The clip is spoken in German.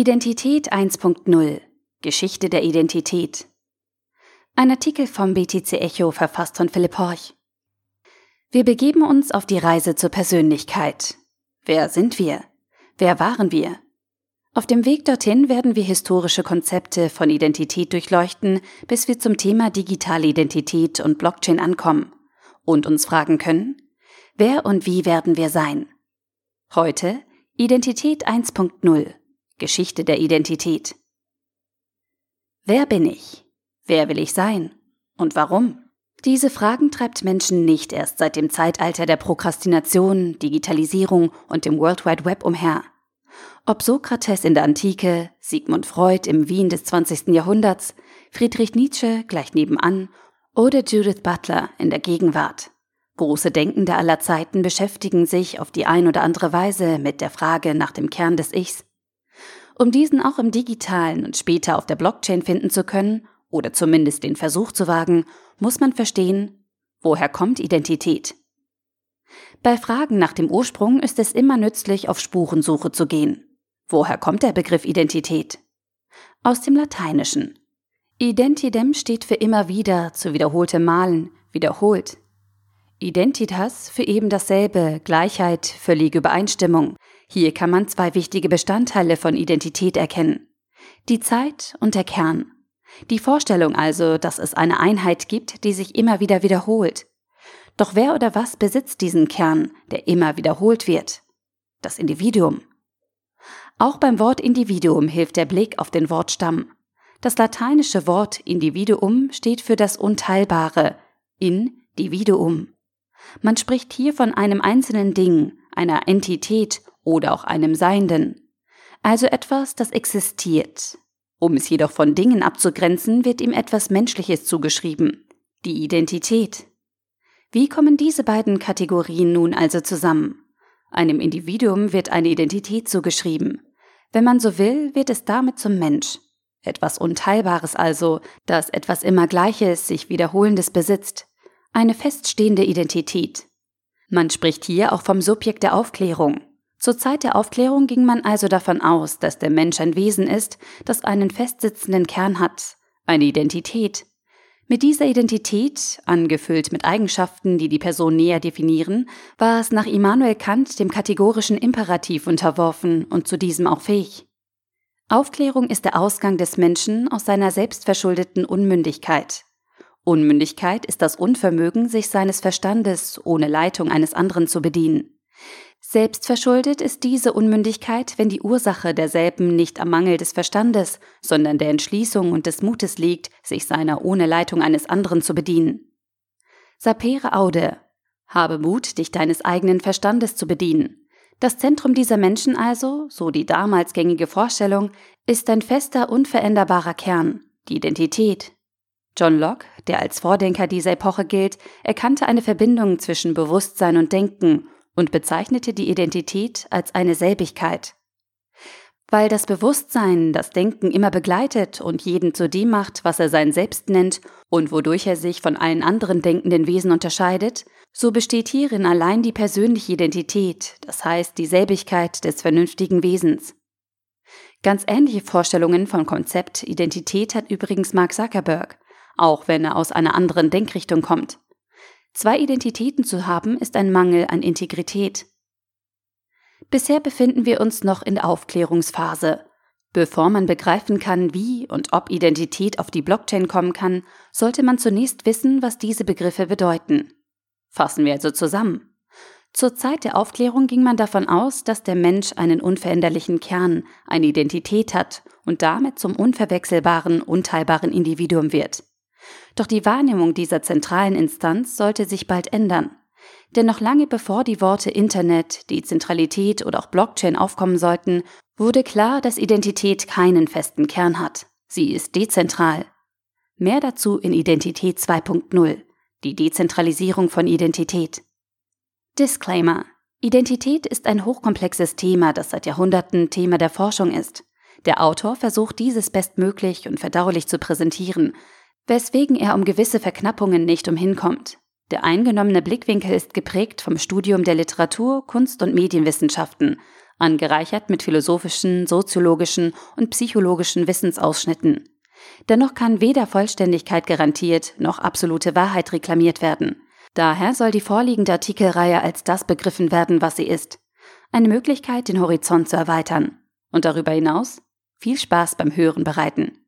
Identität 1.0 Geschichte der Identität. Ein Artikel vom BTC Echo verfasst von Philipp Horch. Wir begeben uns auf die Reise zur Persönlichkeit. Wer sind wir? Wer waren wir? Auf dem Weg dorthin werden wir historische Konzepte von Identität durchleuchten, bis wir zum Thema digitale Identität und Blockchain ankommen und uns fragen können, wer und wie werden wir sein? Heute Identität 1.0 Geschichte der Identität. Wer bin ich? Wer will ich sein? Und warum? Diese Fragen treibt Menschen nicht erst seit dem Zeitalter der Prokrastination, Digitalisierung und dem World Wide Web umher. Ob Sokrates in der Antike, Sigmund Freud im Wien des 20. Jahrhunderts, Friedrich Nietzsche gleich nebenan oder Judith Butler in der Gegenwart. Große Denkende aller Zeiten beschäftigen sich auf die ein oder andere Weise mit der Frage nach dem Kern des Ichs. Um diesen auch im digitalen und später auf der Blockchain finden zu können, oder zumindest den Versuch zu wagen, muss man verstehen, woher kommt Identität? Bei Fragen nach dem Ursprung ist es immer nützlich, auf Spurensuche zu gehen. Woher kommt der Begriff Identität? Aus dem Lateinischen. Identidem steht für immer wieder, zu wiederholtem Malen, wiederholt. Identitas für eben dasselbe, Gleichheit, völlige Übereinstimmung. Hier kann man zwei wichtige Bestandteile von Identität erkennen. Die Zeit und der Kern. Die Vorstellung also, dass es eine Einheit gibt, die sich immer wieder wiederholt. Doch wer oder was besitzt diesen Kern, der immer wiederholt wird? Das Individuum. Auch beim Wort Individuum hilft der Blick auf den Wortstamm. Das lateinische Wort Individuum steht für das Unteilbare, Individuum. Man spricht hier von einem einzelnen Ding, einer Entität oder auch einem Seienden. Also etwas, das existiert, um es jedoch von Dingen abzugrenzen, wird ihm etwas Menschliches zugeschrieben, die Identität. Wie kommen diese beiden Kategorien nun also zusammen? Einem Individuum wird eine Identität zugeschrieben. Wenn man so will, wird es damit zum Mensch. Etwas Unteilbares also, das etwas immer Gleiches, sich Wiederholendes besitzt. Eine feststehende Identität. Man spricht hier auch vom Subjekt der Aufklärung, zur Zeit der Aufklärung ging man also davon aus, dass der Mensch ein Wesen ist, das einen festsitzenden Kern hat, eine Identität. Mit dieser Identität, angefüllt mit Eigenschaften, die die Person näher definieren, war es nach Immanuel Kant dem kategorischen Imperativ unterworfen und zu diesem auch fähig. Aufklärung ist der Ausgang des Menschen aus seiner selbstverschuldeten Unmündigkeit. Unmündigkeit ist das Unvermögen, sich seines Verstandes ohne Leitung eines anderen zu bedienen. Selbstverschuldet ist diese Unmündigkeit, wenn die Ursache derselben nicht am Mangel des Verstandes, sondern der Entschließung und des Mutes liegt, sich seiner ohne Leitung eines anderen zu bedienen. Sapere aude. Habe Mut, dich deines eigenen Verstandes zu bedienen. Das Zentrum dieser Menschen also, so die damals gängige Vorstellung, ist ein fester, unveränderbarer Kern, die Identität. John Locke, der als Vordenker dieser Epoche gilt, erkannte eine Verbindung zwischen Bewusstsein und Denken und bezeichnete die Identität als eine Selbigkeit. Weil das Bewusstsein das Denken immer begleitet und jeden zu dem macht, was er sein Selbst nennt und wodurch er sich von allen anderen denkenden Wesen unterscheidet, so besteht hierin allein die persönliche Identität, das heißt die Selbigkeit des vernünftigen Wesens. Ganz ähnliche Vorstellungen von Konzept Identität hat übrigens Mark Zuckerberg, auch wenn er aus einer anderen Denkrichtung kommt. Zwei Identitäten zu haben, ist ein Mangel an Integrität. Bisher befinden wir uns noch in der Aufklärungsphase. Bevor man begreifen kann, wie und ob Identität auf die Blockchain kommen kann, sollte man zunächst wissen, was diese Begriffe bedeuten. Fassen wir also zusammen. Zur Zeit der Aufklärung ging man davon aus, dass der Mensch einen unveränderlichen Kern, eine Identität hat und damit zum unverwechselbaren, unteilbaren Individuum wird. Doch die Wahrnehmung dieser zentralen Instanz sollte sich bald ändern. Denn noch lange bevor die Worte Internet, Dezentralität oder auch Blockchain aufkommen sollten, wurde klar, dass Identität keinen festen Kern hat. Sie ist dezentral. Mehr dazu in Identität 2.0, die Dezentralisierung von Identität. Disclaimer. Identität ist ein hochkomplexes Thema, das seit Jahrhunderten Thema der Forschung ist. Der Autor versucht dieses bestmöglich und verdaulich zu präsentieren, weswegen er um gewisse Verknappungen nicht umhinkommt. Der eingenommene Blickwinkel ist geprägt vom Studium der Literatur, Kunst und Medienwissenschaften, angereichert mit philosophischen, soziologischen und psychologischen Wissensausschnitten. Dennoch kann weder Vollständigkeit garantiert noch absolute Wahrheit reklamiert werden. Daher soll die vorliegende Artikelreihe als das begriffen werden, was sie ist. Eine Möglichkeit, den Horizont zu erweitern. Und darüber hinaus viel Spaß beim Hören bereiten.